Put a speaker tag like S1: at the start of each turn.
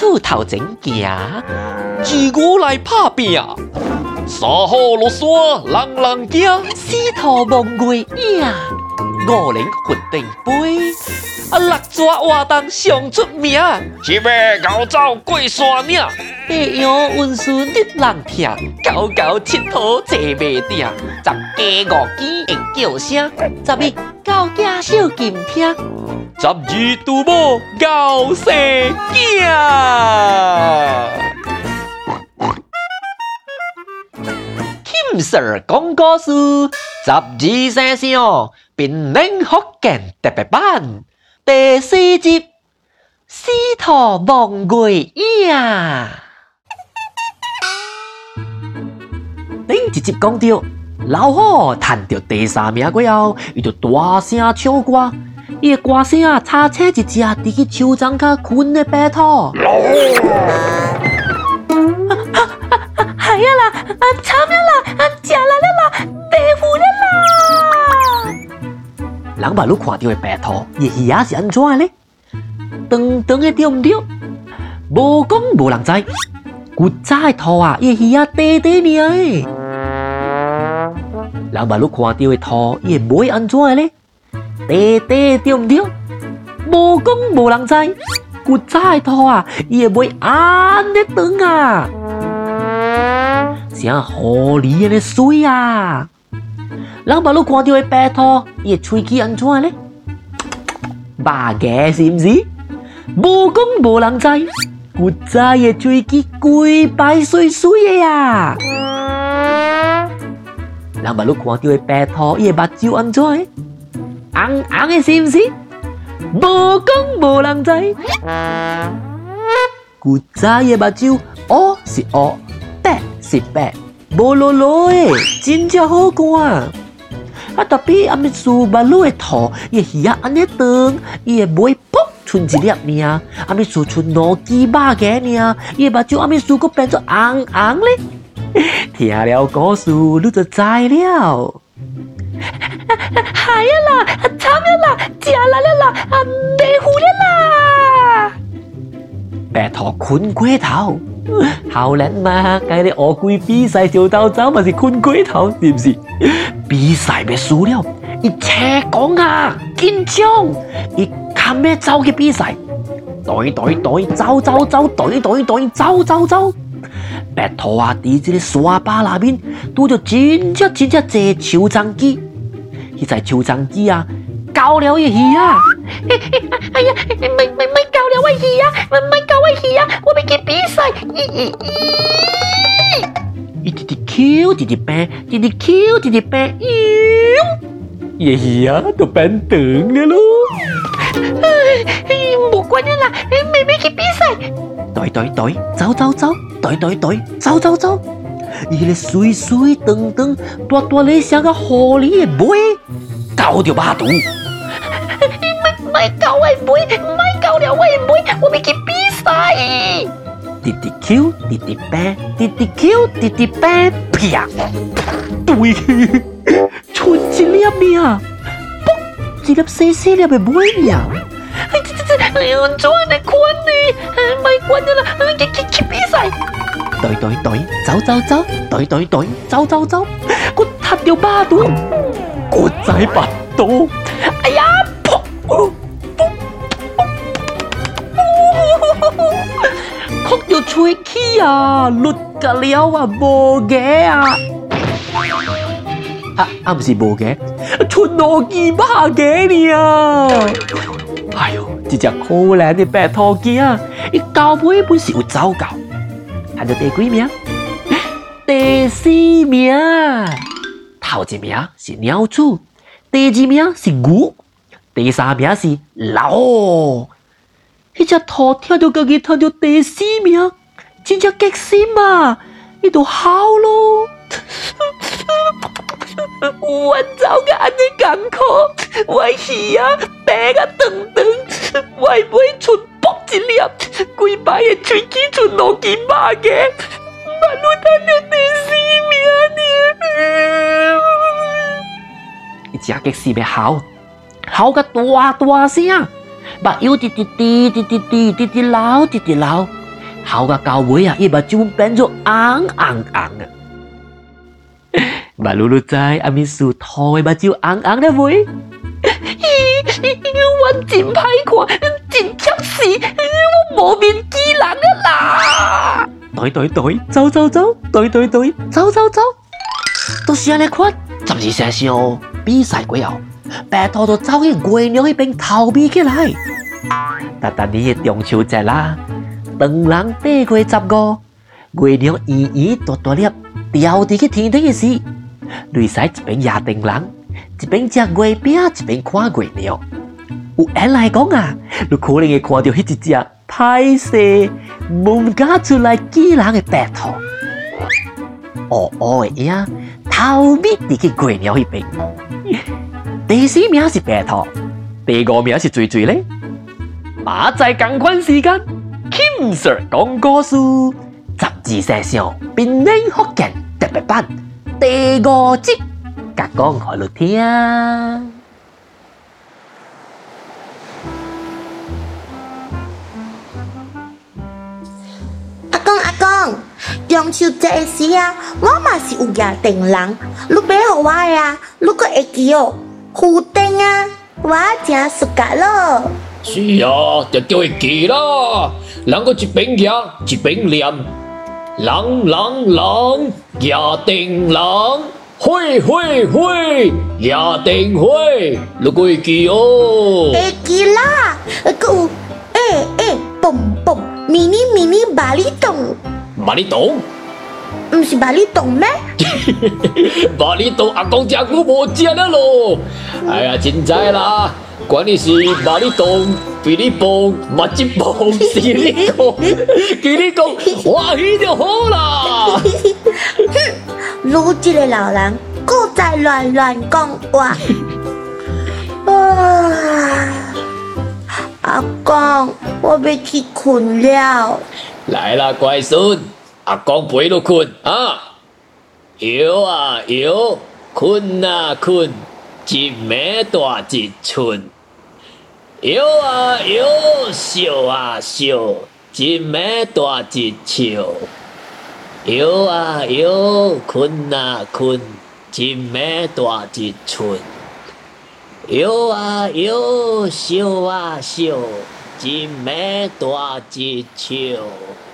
S1: 厝头前行，自我来拍拼。三虎落山，人人惊；四兔望月影，五棱粉底飞。啊，六蛇活动上出名，
S2: 七马高走过山岭，
S1: 八羊运输得人听，九九七兔坐袂定，十家五鸡会叫声，十一狗仔小金听，十二拄母狗生囝。金 Sir 讲故事，十二生肖本领福建特别版。第四集，四兔忙过影。顶一集讲到，老虎赚到第三名过后，伊就大声唱歌，伊个歌声啊，差车一只啊，自己超长加的白兔。
S2: 哈
S1: 哈哈！啦，啊惨啊啦，啊吃啦了啦，白虎了啦。老百姓看到的白兔，伊个耳朵是安怎咧？长长的对唔对？无讲无人知，巨仔的兔啊，伊个耳朵短短只个。老百姓看到的兔，伊个不会安怎咧？短短对唔对？无讲无人知。古早的兔啊，伊尾安尼长啊，像狐狸安尼水啊。人把路看到的白兔，伊个喙齿安怎呢？巴结是唔是？无讲无人知，古早的喙齿规排水水的呀。人把路看到的白兔，伊个目睭安怎？红红的是唔是？无讲无人知，古早的目睭乌是乌，白是白，无啰啰的，真正好看。啊！特别阿咪苏巴鲁的兔，伊耳安尼长，伊个尾噗剩一粒尔，阿咪苏剩两支巴个尔，伊个目睭阿咪苏个变做红红咧。听了故事，你就知了。系啊啦，惨了啦，食来了啦，啊，白虎了啦。白兔困过头，好难嘛！今日乌龟比赛就到走，嘛是困过头，是不是？比赛别输了，伊车讲啊，紧张，伊看咩走去比赛，对对对，走走走，对对对，走走走。白兔啊，伫这个沙巴那边，拄着真只真只只树鬃鸡，伊在树鬃鸡啊，搞了一鱼啊！哎呀，咪咪咪搞了我鱼啊，咪咪搞我鱼啊，我要去比赛。咦咦咦！一滴滴 Q，滴滴变，滴滴 Q，滴滴变，哟！爷爷啊，都变长了咯！哎，冇关系啦，妹妹去比赛。对对对，走走走，对对对，走走走。伊个水水长长，大大咧像个狐狸的尾，搞着巴肚。唔咪搞我尾，唔咪搞了我尾，我要去比赛。滴滴 Q，滴滴白，滴滴 Q，滴滴白，啪！对，剩一粒呀，不，一粒细细粒的尾呀。哎，这这这，哎呦，做乜困呢？没关系啦，去去去比赛。对对对，走走走，对对对，走走走，我踏掉八度，我仔八刀，哎呀，噗，噗，噗，哭到吹气啊，落得了啊，无嘅啊，啊啊不是无嘅，吞落去八嘅你啊，哎呦，这只可怜的白兔精，伊交配本是有糟糕。排到第几名？第四名，头一名是鸟鼠，第二名是牛，第三名是老。一只兔听到自己听到第四名，真正激死嘛！伊就好咯。我走个安尼艰苦，我鱼啊白啊长长，我尾剩卜一粒，规排的喙齿剩两支巴个，万路听到第四名呢。伊只激死要好，好个大大声。目睭滴滴滴滴滴滴滴滴流滴滴流，好个到尾啊，伊目睭变做红红红啊！马露露在阿秘书头的目睭红红的喂，我真歹看，真对对对，走走走，对对对，走走走，都是安尼看，十二生肖比赛过后，白兔都走去月亮那边逃避起来。但但你嘅中秋节啦，当人八月十五，月亮圆圆大大粒，掉伫去天顶嘅时，泪洒一边野灯笼，一边吃月饼，一边看月亮。有人来讲啊，你可能会看到迄一只歹势门家出来见人嘅白兔，乌乌嘅影，逃避伫去月亮那边。第四名是白兔，第五名是水水咧。马仔同款时间，Kim Sir 讲故事，十二生肖变脸福建特别版第五集，甲讲好你
S3: 听。中秋节时啊，我嘛是有野灯笼，你买给我呀？如果会记哦，负灯啊，我真熟悉咯。
S2: 是啊，就叫会记啦。人个一边讲一边念，人人人野灯笼，会会会野灯会，你会记哦。
S3: 会记啦，个有诶诶，蹦蹦，迷你迷你巴里洞，
S2: 巴里洞，
S3: 唔是巴里洞咩？
S2: 巴里洞阿公食久无食了咯。哎呀，真知啦。管你是马里东、比利崩、马吉崩、西里公、吉里公，欢喜就好啦。
S3: 哼，如今的老人，搁在乱乱讲话。啊，阿公，我要去困了。
S2: 来啦，乖孙，阿公陪你困啊。摇啊摇，困啊困。一暝大一寸，摇啊摇，笑啊笑，一暝大一笑。摇啊摇，困啊困，一暝大一寸。摇啊摇，笑啊笑，一暝大一笑。